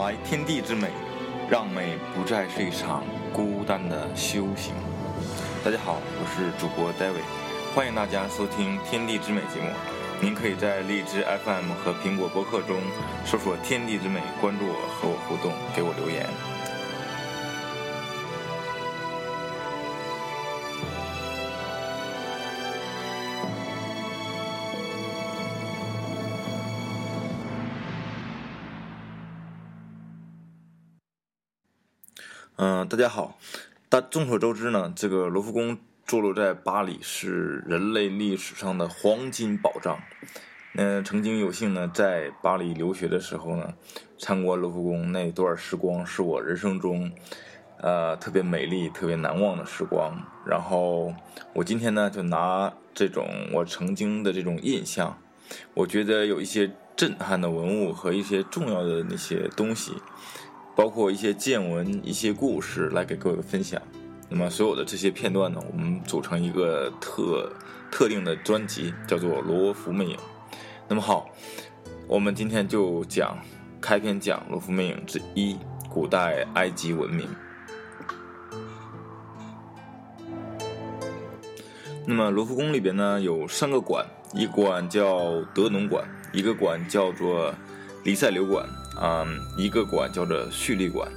来天地之美，让美不再是一场孤单的修行。大家好，我是主播 David，欢迎大家收听《天地之美》节目。您可以在荔枝 FM 和苹果播客中搜索“天地之美”，关注我，和我互动，给我留言。嗯，大家好。大众所周知呢，这个罗浮宫坐落在巴黎，是人类历史上的黄金宝藏。那曾经有幸呢，在巴黎留学的时候呢，参观罗浮宫那段时光，是我人生中呃特别美丽、特别难忘的时光。然后我今天呢，就拿这种我曾经的这种印象，我觉得有一些震撼的文物和一些重要的那些东西。包括一些见闻、一些故事来给各位分享。那么所有的这些片段呢，我们组成一个特特定的专辑，叫做《罗浮魅影》。那么好，我们今天就讲开篇讲罗浮魅影之一——古代埃及文明。那么罗浮宫里边呢有三个馆，一馆叫德农馆，一个馆叫做黎塞留馆。嗯，一个馆叫做蓄力馆，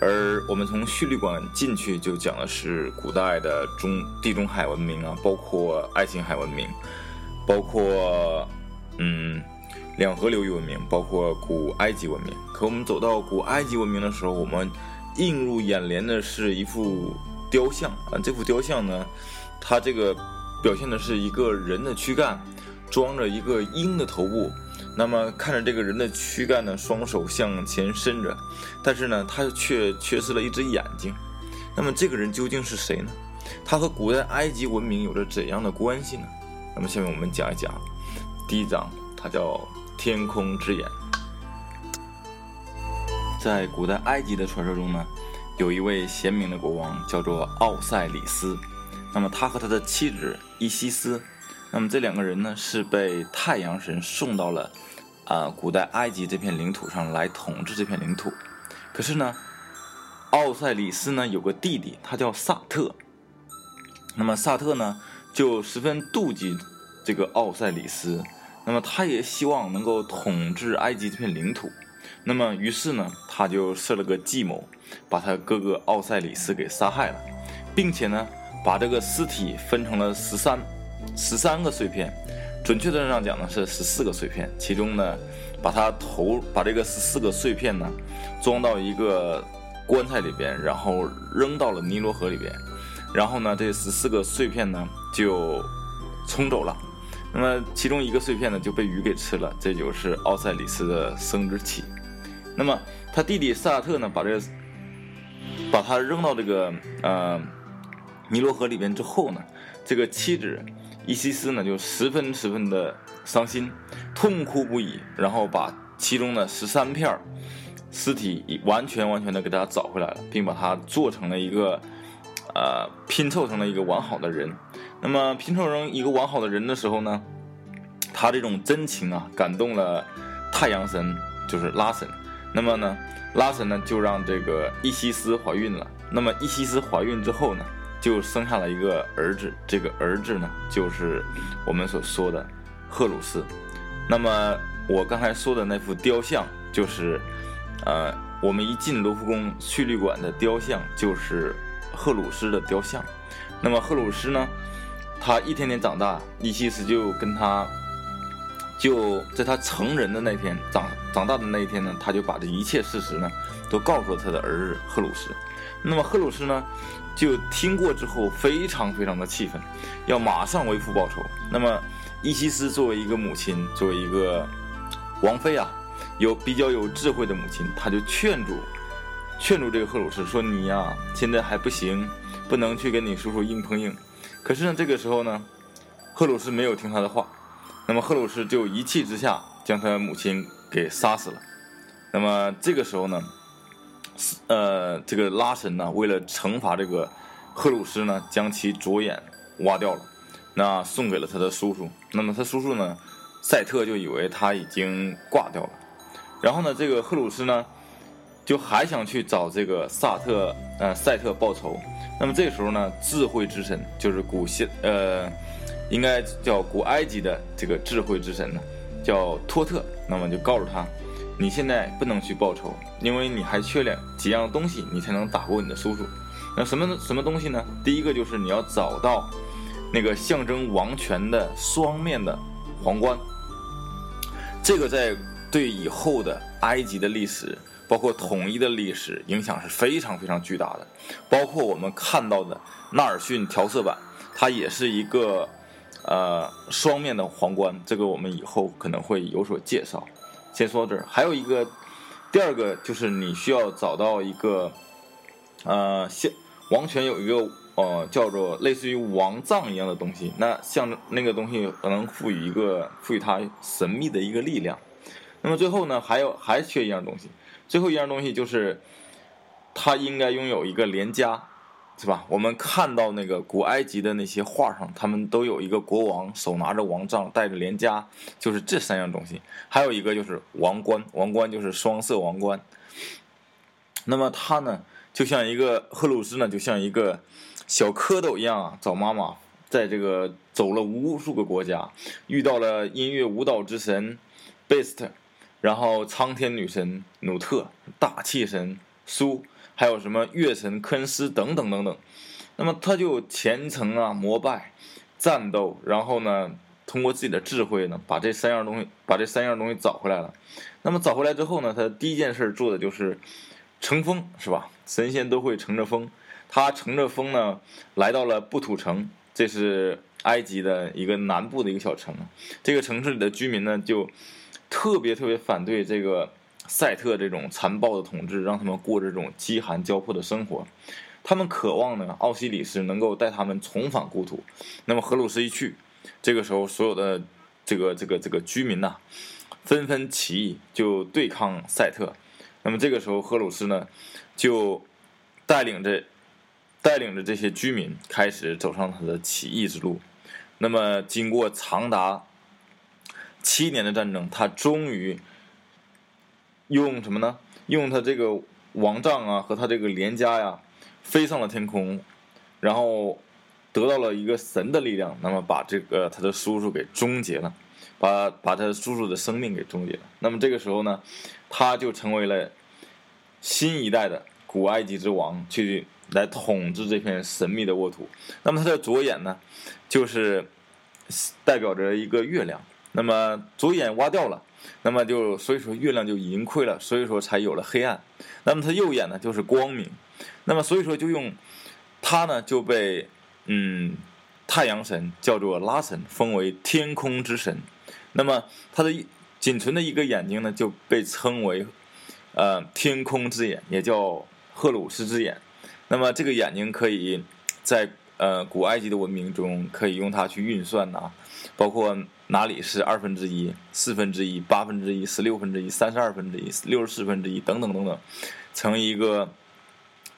而我们从蓄力馆进去就讲的是古代的中地中海文明啊，包括爱琴海文明，包括嗯两河流域文明，包括古埃及文明。可我们走到古埃及文明的时候，我们映入眼帘的是一幅雕像啊，这幅雕像呢，它这个表现的是一个人的躯干，装着一个鹰的头部。那么看着这个人的躯干呢，双手向前伸着，但是呢，他却缺失了一只眼睛。那么这个人究竟是谁呢？他和古代埃及文明有着怎样的关系呢？那么下面我们讲一讲第一章，它叫天空之眼。在古代埃及的传说中呢，有一位贤明的国王叫做奥赛里斯。那么他和他的妻子伊西斯。那么这两个人呢，是被太阳神送到了啊古代埃及这片领土上来统治这片领土。可是呢，奥赛里斯呢有个弟弟，他叫萨特。那么萨特呢就十分妒忌这个奥赛里斯，那么他也希望能够统治埃及这片领土。那么于是呢，他就设了个计谋，把他哥哥奥赛里斯给杀害了，并且呢把这个尸体分成了十三。十三个碎片，准确的上讲呢是十四个碎片。其中呢，把它投把这个十四个碎片呢装到一个棺材里边，然后扔到了尼罗河里边。然后呢，这十四个碎片呢就冲走了。那么其中一个碎片呢就被鱼给吃了，这就是奥赛里斯的生殖器。那么他弟弟萨特呢把这个把它扔到这个呃尼罗河里边之后呢，这个妻子。伊西斯呢就十分十分的伤心，痛哭不已，然后把其中的十三片尸体完全完全的给他找回来了，并把它做成了一个，呃，拼凑成了一个完好的人。那么拼凑成一个完好的人的时候呢，他这种真情啊感动了太阳神，就是拉神。那么呢，拉神呢就让这个伊西斯怀孕了。那么伊西斯怀孕之后呢？就生下了一个儿子，这个儿子呢，就是我们所说的赫鲁斯。那么我刚才说的那幅雕像，就是呃，我们一进罗浮宫叙利馆的雕像，就是赫鲁斯的雕像。那么赫鲁斯呢，他一天天长大，伊西斯就跟他，就在他成人的那天，长长大的那一天呢，他就把这一切事实呢，都告诉了他的儿子赫鲁斯。那么赫鲁斯呢？就听过之后，非常非常的气愤，要马上为父报仇。那么，伊西斯作为一个母亲，作为一个王妃啊，有比较有智慧的母亲，她就劝住，劝住这个赫鲁斯说：“你呀，现在还不行，不能去跟你叔叔硬碰硬。”可是呢，这个时候呢，赫鲁斯没有听他的话，那么赫鲁斯就一气之下将他母亲给杀死了。那么这个时候呢？呃，这个拉神呢，为了惩罚这个赫鲁斯呢，将其左眼挖掉了，那送给了他的叔叔。那么他叔叔呢，赛特就以为他已经挂掉了。然后呢，这个赫鲁斯呢，就还想去找这个萨特呃赛特报仇。那么这个时候呢，智慧之神就是古希呃，应该叫古埃及的这个智慧之神呢，叫托特。那么就告诉他，你现在不能去报仇，因为你还缺两几样东西，你才能打过你的叔叔。那什么什么东西呢？第一个就是你要找到那个象征王权的双面的皇冠。这个在对以后的埃及的历史。包括统一的历史影响是非常非常巨大的，包括我们看到的纳尔逊调色板，它也是一个呃双面的皇冠，这个我们以后可能会有所介绍。先说到这儿，还有一个第二个就是你需要找到一个呃像王权有一个呃叫做类似于王杖一样的东西，那像那个东西可能赋予一个赋予它神秘的一个力量。那么最后呢，还有还缺一样东西。最后一样东西就是，他应该拥有一个连枷，是吧？我们看到那个古埃及的那些画上，他们都有一个国王手拿着王杖，带着连枷，就是这三样东西。还有一个就是王冠，王冠就是双色王冠。那么他呢，就像一个赫鲁斯呢，就像一个小蝌蚪一样啊，找妈妈，在这个走了无数个国家，遇到了音乐舞蹈之神贝斯特。然后苍天女神努特、大气神苏，还有什么月神科恩斯等等等等，那么他就虔诚啊膜拜、战斗，然后呢，通过自己的智慧呢，把这三样东西把这三样东西找回来了。那么找回来之后呢，他第一件事做的就是乘风，是吧？神仙都会乘着风，他乘着风呢，来到了布土城，这是埃及的一个南部的一个小城。这个城市里的居民呢，就。特别特别反对这个赛特这种残暴的统治，让他们过这种饥寒交迫的生活。他们渴望呢，奥西里斯能够带他们重返故土。那么荷鲁斯一去，这个时候所有的这个这个这个居民呐，纷纷起义，就对抗赛特。那么这个时候荷鲁斯呢，就带领着带领着这些居民开始走上他的起义之路。那么经过长达七年的战争，他终于用什么呢？用他这个王杖啊和他这个连枷呀，飞上了天空，然后得到了一个神的力量，那么把这个他的叔叔给终结了，把把他叔叔的生命给终结了。那么这个时候呢，他就成为了新一代的古埃及之王，去来统治这片神秘的沃土。那么他的左眼呢，就是代表着一个月亮。那么左眼挖掉了，那么就所以说月亮就盈亏了，所以说才有了黑暗。那么他右眼呢就是光明，那么所以说就用他呢就被嗯太阳神叫做拉神封为天空之神。那么他的仅存的一个眼睛呢就被称为呃天空之眼，也叫赫鲁斯之眼。那么这个眼睛可以在呃古埃及的文明中可以用它去运算呐，包括。哪里是二分之一、四分之一、八分之一、十六分之一、三十二分之一、六十四分之一等等等等，成一个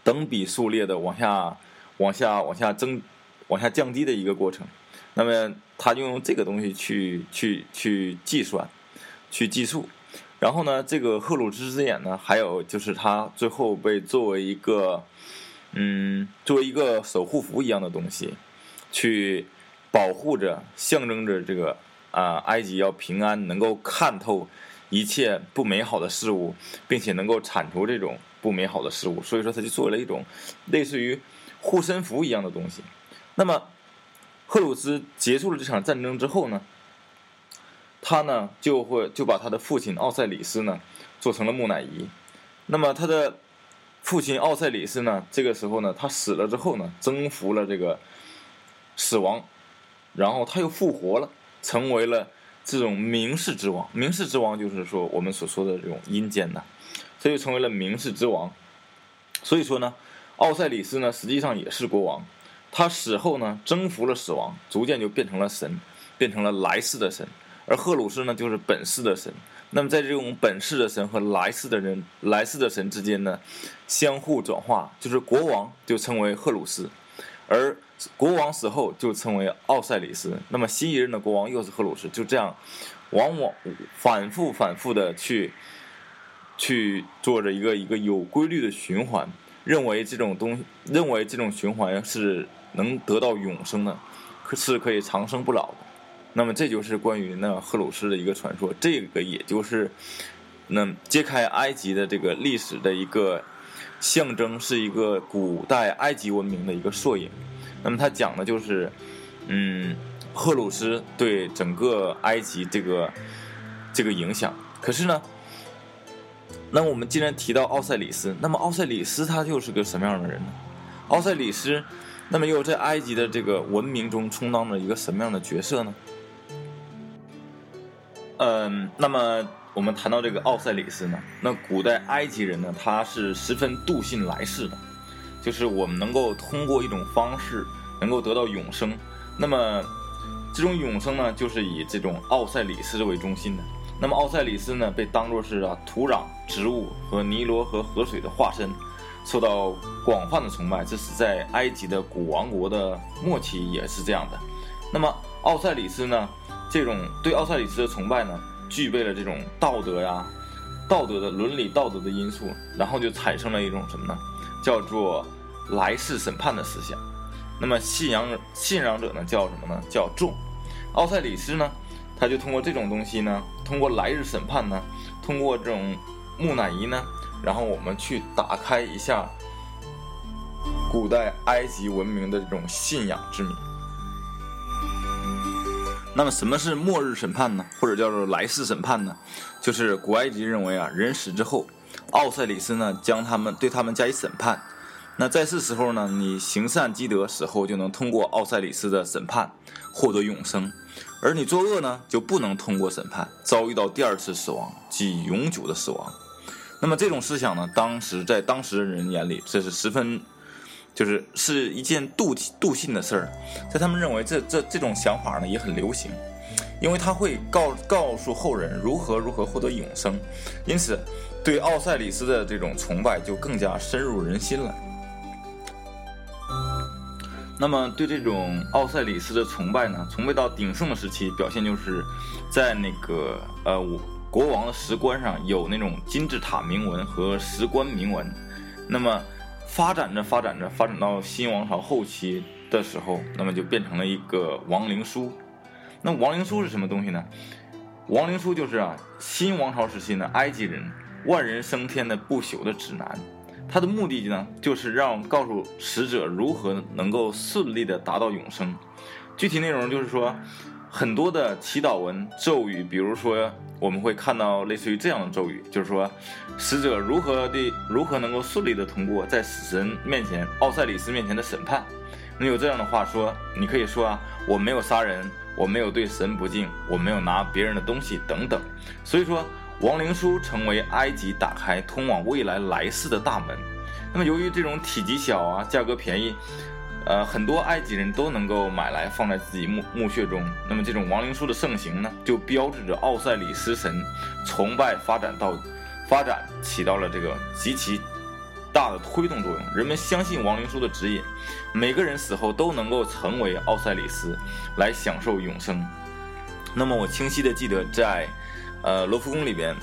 等比数列的往下、往下、往下增、往下降低的一个过程。那么，他就用这个东西去、去、去计算、去计数。然后呢，这个赫鲁兹之眼呢，还有就是他最后被作为一个，嗯，作为一个守护符一样的东西，去保护着、象征着这个。啊，埃及要平安，能够看透一切不美好的事物，并且能够铲除这种不美好的事物，所以说他就做了一种类似于护身符一样的东西。那么，赫鲁斯结束了这场战争之后呢，他呢就会就把他的父亲奥赛里斯呢做成了木乃伊。那么他的父亲奥赛里斯呢，这个时候呢他死了之后呢，征服了这个死亡，然后他又复活了。成为了这种名世之王，名世之王就是说我们所说的这种阴间的，所以成为了名世之王。所以说呢，奥赛里斯呢实际上也是国王，他死后呢征服了死亡，逐渐就变成了神，变成了来世的神。而赫鲁斯呢就是本世的神。那么在这种本世的神和来世的人、来世的神之间呢，相互转化，就是国王就称为赫鲁斯，而。国王死后就称为奥赛里斯，那么新一任的国王又是赫鲁斯，就这样，往往反复反复的去去做着一个一个有规律的循环，认为这种东，认为这种循环是能得到永生的，可是可以长生不老的。那么这就是关于那赫鲁斯的一个传说，这个也就是那揭开埃及的这个历史的一个象征，是一个古代埃及文明的一个缩影。那么它讲的就是，嗯，赫鲁斯对整个埃及这个这个影响。可是呢，那我们既然提到奥赛里斯，那么奥赛里斯他又是个什么样的人呢？奥赛里斯，那么又在埃及的这个文明中充当着一个什么样的角色呢？嗯，那么我们谈到这个奥赛里斯呢，那古代埃及人呢，他是十分笃信来世的，就是我们能够通过一种方式能够得到永生。那么这种永生呢，就是以这种奥赛里斯为中心的。那么奥赛里斯呢，被当作是啊土壤、植物和尼罗河河水的化身，受到广泛的崇拜。这是在埃及的古王国的末期也是这样的。那么奥赛里斯呢？这种对奥赛里斯的崇拜呢，具备了这种道德呀、道德的伦理道德的因素，然后就产生了一种什么呢？叫做来世审判的思想。那么信仰信仰者呢，叫什么呢？叫众。奥赛里斯呢，他就通过这种东西呢，通过来日审判呢，通过这种木乃伊呢，然后我们去打开一下古代埃及文明的这种信仰之谜。那么什么是末日审判呢？或者叫做来世审判呢？就是古埃及认为啊，人死之后，奥赛里斯呢将他们对他们加以审判。那在世时候呢，你行善积德，死后就能通过奥赛里斯的审判获得永生；而你作恶呢，就不能通过审判，遭遇到第二次死亡，即永久的死亡。那么这种思想呢，当时在当时的人眼里，这是十分。就是是一件笃笃信的事儿，在他们认为这这这种想法呢也很流行，因为他会告告诉后人如何如何获得永生，因此对奥赛里斯的这种崇拜就更加深入人心了。那么对这种奥赛里斯的崇拜呢，崇拜到鼎盛的时期，表现就是在那个呃国王的石棺上有那种金字塔铭文和石棺铭文，那么。发展着发展着，发展到新王朝后期的时候，那么就变成了一个亡灵书。那亡灵书是什么东西呢？亡灵书就是啊，新王朝时期呢，埃及人万人升天的不朽的指南。它的目的呢，就是让告诉使者如何能够顺利的达到永生。具体内容就是说。很多的祈祷文咒语，比如说我们会看到类似于这样的咒语，就是说死者如何的如何能够顺利的通过在死神面前奥赛里斯面前的审判。那有这样的话说，你可以说啊，我没有杀人，我没有对神不敬，我没有拿别人的东西等等。所以说，亡灵书成为埃及打开通往未来来世的大门。那么由于这种体积小啊，价格便宜。呃，很多埃及人都能够买来放在自己墓墓穴中。那么这种亡灵书的盛行呢，就标志着奥赛里斯神崇拜发展到发展起到了这个极其大的推动作用。人们相信亡灵书的指引，每个人死后都能够成为奥赛里斯，来享受永生。那么我清晰的记得，在呃罗浮宫里边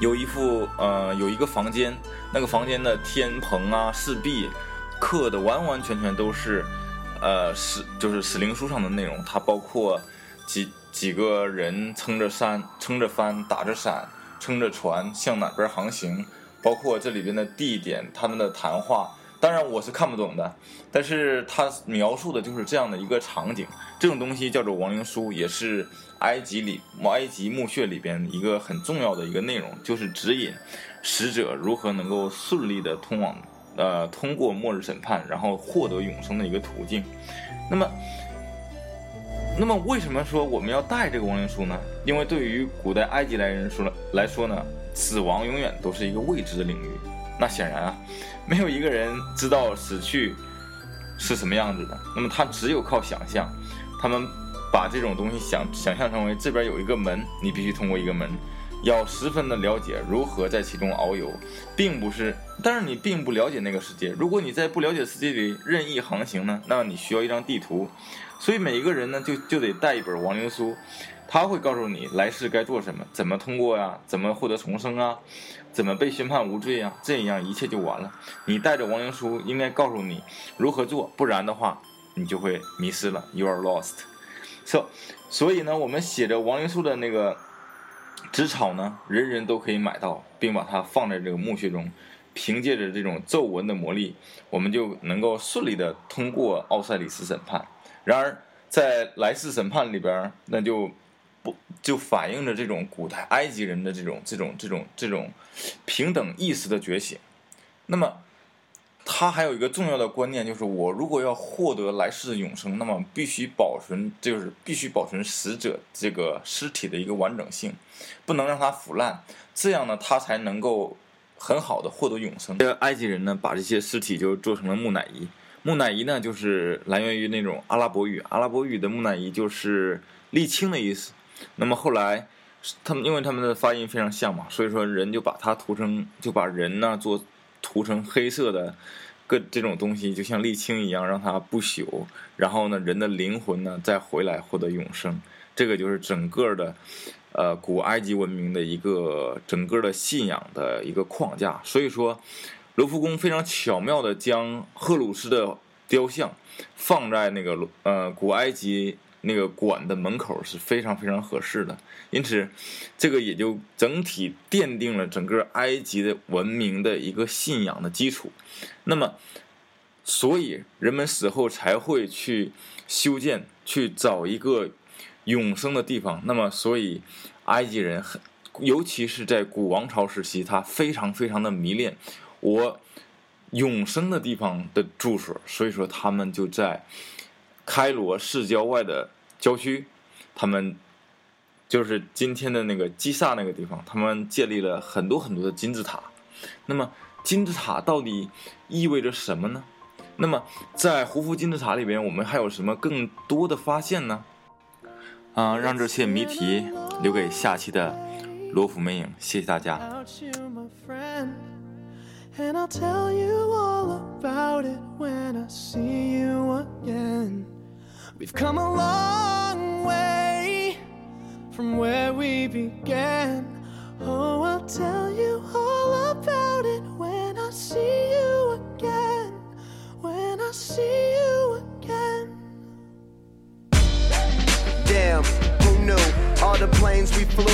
有一副呃有一个房间，那个房间的天棚啊四壁。刻的完完全全都是，呃，史就是史灵书上的内容。它包括几几个人撑着山、撑着帆、打着伞、撑着船向哪边航行，包括这里边的地点、他们的谈话。当然我是看不懂的，但是他描述的就是这样的一个场景。这种东西叫做亡灵书，也是埃及里埃及墓穴里边一个很重要的一个内容，就是指引死者如何能够顺利的通往。呃，通过末日审判，然后获得永生的一个途径。那么，那么为什么说我们要带这个亡灵书呢？因为对于古代埃及来人说来说呢，死亡永远都是一个未知的领域。那显然啊，没有一个人知道死去是什么样子的。那么他只有靠想象。他们把这种东西想想象成为这边有一个门，你必须通过一个门。要十分的了解如何在其中遨游，并不是，但是你并不了解那个世界。如果你在不了解世界里任意航行呢，那么你需要一张地图。所以每一个人呢，就就得带一本亡灵书，他会告诉你来世该做什么，怎么通过呀，怎么获得重生啊，怎么被宣判无罪啊，这样一切就完了。你带着亡灵书，应该告诉你如何做，不然的话，你就会迷失了。You are lost。so, 所以呢，我们写着亡灵书的那个纸草呢，人人都可以买到，并把它放在这个墓穴中。凭借着这种皱纹的魔力，我们就能够顺利的通过奥赛里斯审判。然而，在来世审判里边，那就不就反映着这种古代埃及人的这种这种这种这种平等意识的觉醒。那么，他还有一个重要的观念，就是我如果要获得来世的永生，那么必须保存，就是必须保存死者这个尸体的一个完整性，不能让它腐烂，这样呢，他才能够。很好的获得永生。这个埃及人呢，把这些尸体就做成了木乃伊。木乃伊呢，就是来源于那种阿拉伯语，阿拉伯语的木乃伊就是沥青的意思。那么后来，他们因为他们的发音非常像嘛，所以说人就把它涂成，就把人呢做涂成黑色的各这种东西，就像沥青一样，让它不朽。然后呢，人的灵魂呢再回来获得永生。这个就是整个的。呃，古埃及文明的一个整个的信仰的一个框架，所以说，罗浮宫非常巧妙的将赫鲁斯的雕像放在那个呃古埃及那个馆的门口是非常非常合适的，因此，这个也就整体奠定了整个埃及的文明的一个信仰的基础。那么，所以人们死后才会去修建，去找一个。永生的地方，那么所以埃及人很，尤其是在古王朝时期，他非常非常的迷恋我永生的地方的住所，所以说他们就在开罗市郊外的郊区，他们就是今天的那个基萨那个地方，他们建立了很多很多的金字塔。那么金字塔到底意味着什么呢？那么在胡夫金字塔里边，我们还有什么更多的发现呢？啊，让这些谜题留给下期的罗浮魅影。谢谢大家。And I'll tell you all about it when I see you again. We've come a long way from where we began. Oh, I'll tell you all about it when I see you again. When I see you again. Damn, who knew? All the planes we flew,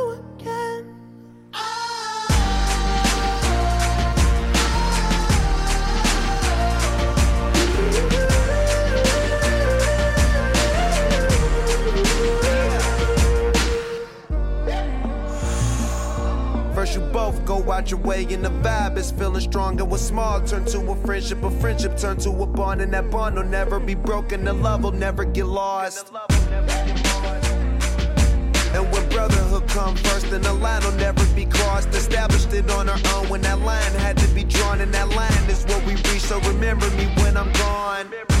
out your way and the vibe is feeling strong and what's small turn to a friendship, a friendship turn to a bond and that bond will never be broken, the love will never get lost. And when brotherhood come first, then the line will never be crossed. Established it on our own when that line had to be drawn, and that line is what we reach. So remember me when I'm gone.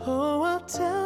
Oh, I'll tell